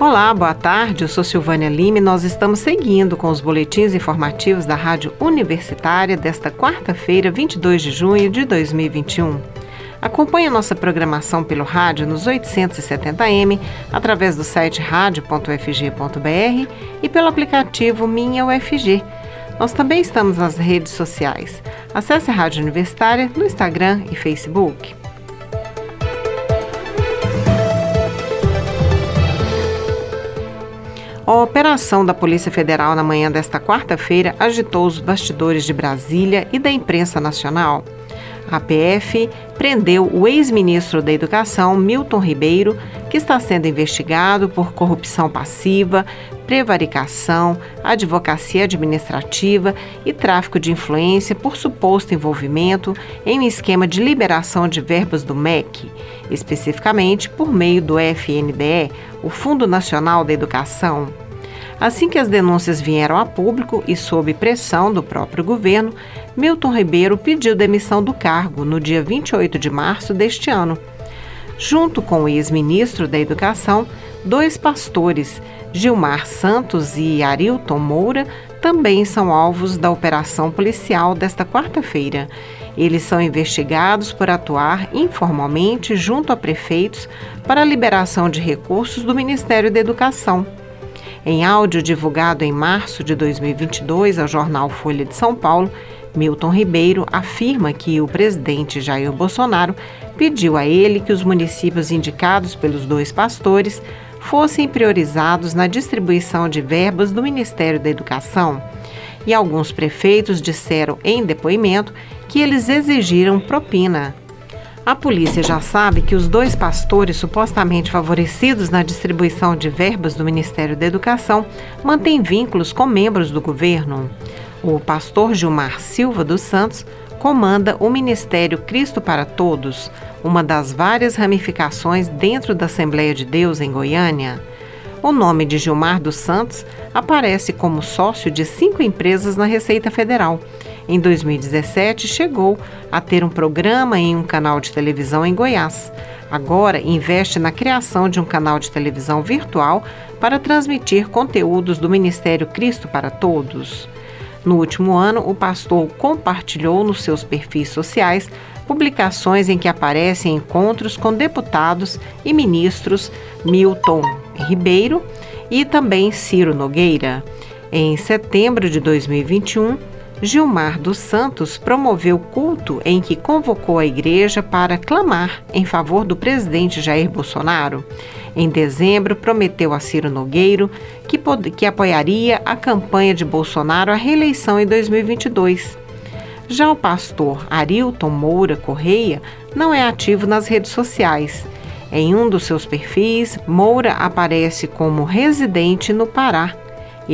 Olá, boa tarde. Eu sou Silvânia Lima e nós estamos seguindo com os boletins informativos da Rádio Universitária desta quarta-feira, 22 de junho de 2021. Acompanhe a nossa programação pelo rádio nos 870m, através do site radio.ufg.br e pelo aplicativo Minha UFG. Nós também estamos nas redes sociais. Acesse a Rádio Universitária no Instagram e Facebook. A operação da Polícia Federal na manhã desta quarta-feira agitou os bastidores de Brasília e da imprensa nacional. A PF prendeu o ex-ministro da Educação, Milton Ribeiro, que está sendo investigado por corrupção passiva, prevaricação, advocacia administrativa e tráfico de influência por suposto envolvimento em um esquema de liberação de verbas do MEC, especificamente por meio do FNDE, o Fundo Nacional da Educação. Assim que as denúncias vieram a público e sob pressão do próprio governo, Milton Ribeiro pediu demissão do cargo no dia 28 de março deste ano. Junto com o ex-ministro da Educação, dois pastores, Gilmar Santos e Arilton Moura, também são alvos da operação policial desta quarta-feira. Eles são investigados por atuar informalmente junto a prefeitos para a liberação de recursos do Ministério da Educação. Em áudio divulgado em março de 2022 ao jornal Folha de São Paulo, Milton Ribeiro afirma que o presidente Jair Bolsonaro pediu a ele que os municípios indicados pelos dois pastores fossem priorizados na distribuição de verbas do Ministério da Educação. E alguns prefeitos disseram em depoimento que eles exigiram propina. A polícia já sabe que os dois pastores supostamente favorecidos na distribuição de verbas do Ministério da Educação mantêm vínculos com membros do governo. O pastor Gilmar Silva dos Santos comanda o Ministério Cristo para Todos, uma das várias ramificações dentro da Assembleia de Deus em Goiânia. O nome de Gilmar dos Santos aparece como sócio de cinco empresas na Receita Federal em 2017, chegou a ter um programa em um canal de televisão em Goiás. Agora investe na criação de um canal de televisão virtual para transmitir conteúdos do Ministério Cristo para Todos. No último ano, o pastor compartilhou nos seus perfis sociais publicações em que aparecem encontros com deputados e ministros Milton Ribeiro e também Ciro Nogueira. Em setembro de 2021, Gilmar dos Santos promoveu culto em que convocou a igreja para clamar em favor do presidente Jair Bolsonaro. Em dezembro, prometeu a Ciro Nogueiro que, que apoiaria a campanha de Bolsonaro à reeleição em 2022. Já o pastor Arilton Moura Correia não é ativo nas redes sociais. Em um dos seus perfis, Moura aparece como residente no Pará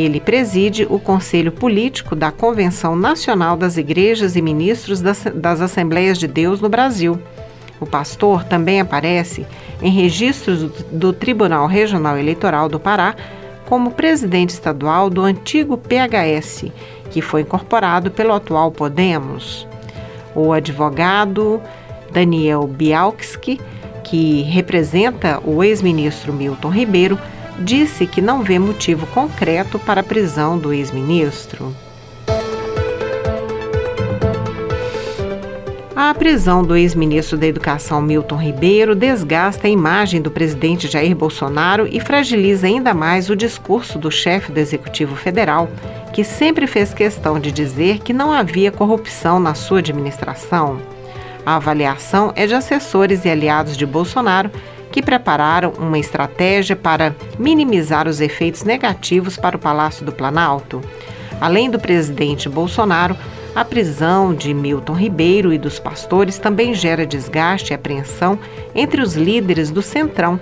ele preside o Conselho Político da Convenção Nacional das Igrejas e Ministros das, das Assembleias de Deus no Brasil. O pastor também aparece em registros do, do Tribunal Regional Eleitoral do Pará como presidente estadual do antigo PHS, que foi incorporado pelo atual Podemos. O advogado Daniel Bialski, que representa o ex-ministro Milton Ribeiro, disse que não vê motivo concreto para a prisão do ex-ministro. A prisão do ex-ministro da Educação Milton Ribeiro desgasta a imagem do presidente Jair Bolsonaro e fragiliza ainda mais o discurso do chefe do Executivo Federal, que sempre fez questão de dizer que não havia corrupção na sua administração. A avaliação é de assessores e aliados de Bolsonaro que prepararam uma estratégia para minimizar os efeitos negativos para o Palácio do Planalto. Além do presidente Bolsonaro, a prisão de Milton Ribeiro e dos pastores também gera desgaste e apreensão entre os líderes do Centrão.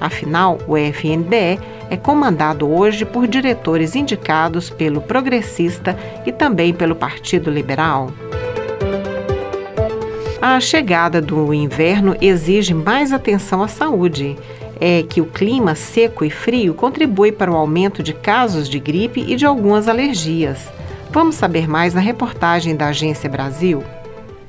Afinal, o FNDE é comandado hoje por diretores indicados pelo Progressista e também pelo Partido Liberal. A chegada do inverno exige mais atenção à saúde. É que o clima seco e frio contribui para o aumento de casos de gripe e de algumas alergias. Vamos saber mais na reportagem da Agência Brasil.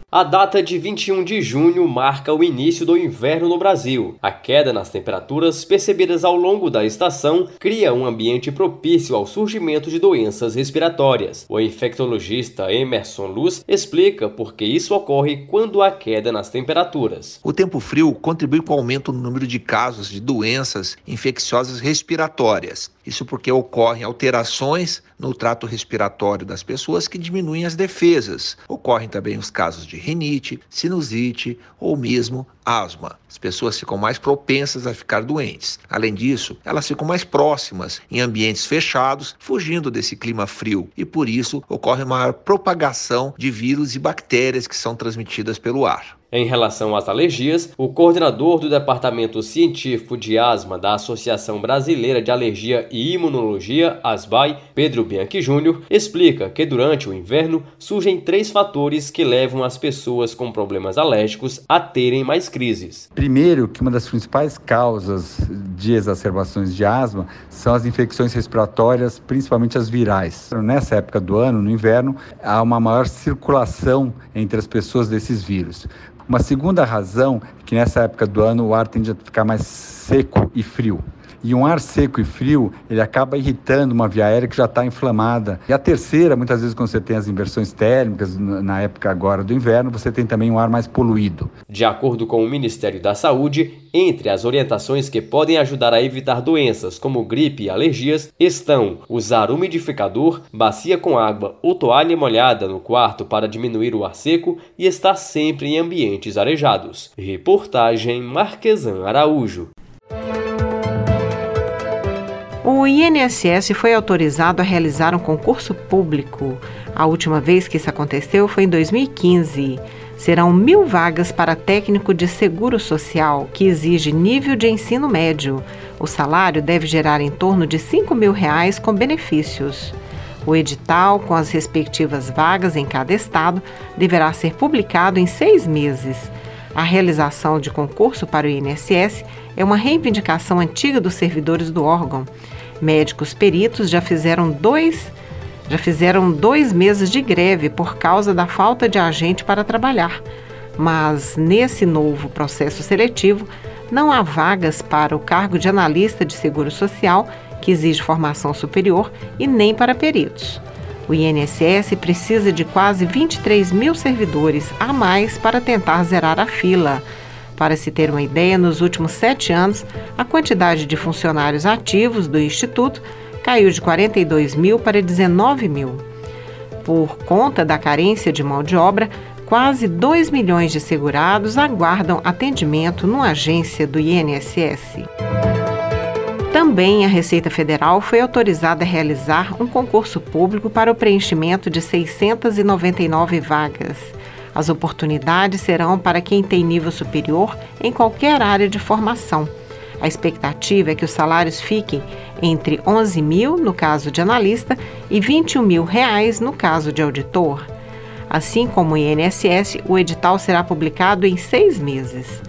A data de 21 de junho marca o início do inverno no Brasil. A queda nas temperaturas percebidas ao longo da estação cria um ambiente propício ao surgimento de doenças respiratórias. O infectologista Emerson Luz explica por que isso ocorre quando há queda nas temperaturas. O tempo frio contribui com o aumento no número de casos de doenças infecciosas respiratórias. Isso porque ocorrem alterações no trato respiratório das pessoas que diminuem as defesas. Ocorrem também os casos de rinite, sinusite ou mesmo asma. As pessoas ficam mais propensas a ficar doentes. Além disso, elas ficam mais próximas em ambientes fechados, fugindo desse clima frio, e por isso ocorre maior propagação de vírus e bactérias que são transmitidas pelo ar. Em relação às alergias, o coordenador do Departamento Científico de Asma da Associação Brasileira de Alergia e Imunologia, ASBAI, Pedro Bianchi Júnior, explica que durante o inverno surgem três fatores que levam as pessoas com problemas alérgicos a terem mais crises. Primeiro, que uma das principais causas de exacerbações de asma são as infecções respiratórias, principalmente as virais. Nessa época do ano, no inverno, há uma maior circulação entre as pessoas desses vírus. Uma segunda razão é que nessa época do ano o ar tende a ficar mais seco e frio. E um ar seco e frio, ele acaba irritando uma via aérea que já está inflamada. E a terceira, muitas vezes quando você tem as inversões térmicas, na época agora do inverno, você tem também um ar mais poluído. De acordo com o Ministério da Saúde, entre as orientações que podem ajudar a evitar doenças como gripe e alergias estão usar umidificador, bacia com água ou toalha molhada no quarto para diminuir o ar seco e estar sempre em ambientes arejados. Reportagem Marquesan Araújo. O INSS foi autorizado a realizar um concurso público. A última vez que isso aconteceu foi em 2015. Serão mil vagas para técnico de seguro social, que exige nível de ensino médio. O salário deve gerar em torno de 5 mil reais com benefícios. O edital, com as respectivas vagas em cada estado, deverá ser publicado em seis meses. A realização de concurso para o INSS é uma reivindicação antiga dos servidores do órgão. Médicos peritos já fizeram dois já fizeram dois meses de greve por causa da falta de agente para trabalhar. Mas nesse novo processo seletivo, não há vagas para o cargo de analista de seguro social, que exige formação superior, e nem para peritos. O INSS precisa de quase 23 mil servidores a mais para tentar zerar a fila. Para se ter uma ideia, nos últimos sete anos, a quantidade de funcionários ativos do Instituto caiu de 42 mil para 19 mil. Por conta da carência de mão de obra, quase 2 milhões de segurados aguardam atendimento numa agência do INSS. Também a Receita Federal foi autorizada a realizar um concurso público para o preenchimento de 699 vagas. As oportunidades serão para quem tem nível superior em qualquer área de formação. A expectativa é que os salários fiquem entre 11 mil no caso de analista e 21 mil reais no caso de auditor. Assim como o INSS, o edital será publicado em seis meses.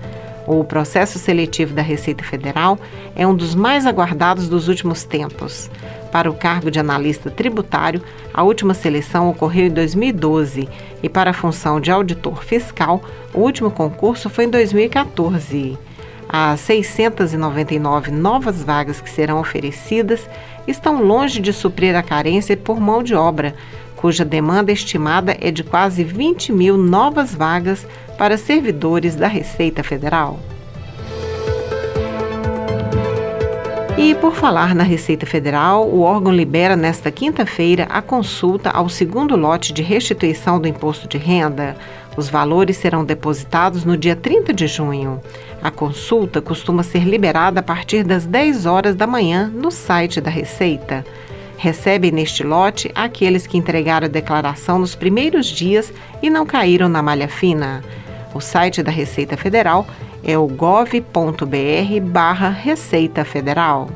O processo seletivo da Receita Federal é um dos mais aguardados dos últimos tempos. Para o cargo de analista tributário, a última seleção ocorreu em 2012 e para a função de auditor fiscal, o último concurso foi em 2014. As 699 novas vagas que serão oferecidas estão longe de suprir a carência por mão de obra, cuja demanda estimada é de quase 20 mil novas vagas para servidores da Receita Federal. E por falar na Receita Federal, o órgão libera nesta quinta-feira a consulta ao segundo lote de restituição do imposto de renda. Os valores serão depositados no dia 30 de junho. A consulta costuma ser liberada a partir das 10 horas da manhã no site da Receita. Recebem neste lote aqueles que entregaram a declaração nos primeiros dias e não caíram na malha fina. O site da Receita Federal é o gov.br barra Receita Federal.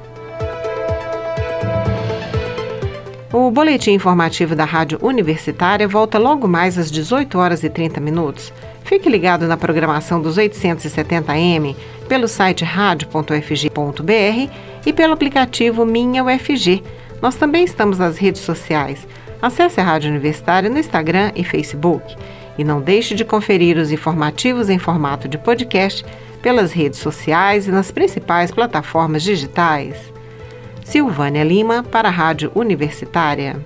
O boletim informativo da Rádio Universitária volta logo mais às 18 horas e 30 minutos. Fique ligado na programação dos 870M pelo site radio.fg.br e pelo aplicativo Minha UFG. Nós também estamos nas redes sociais. Acesse a Rádio Universitária no Instagram e Facebook. E não deixe de conferir os informativos em formato de podcast pelas redes sociais e nas principais plataformas digitais. Silvânia Lima, para a Rádio Universitária.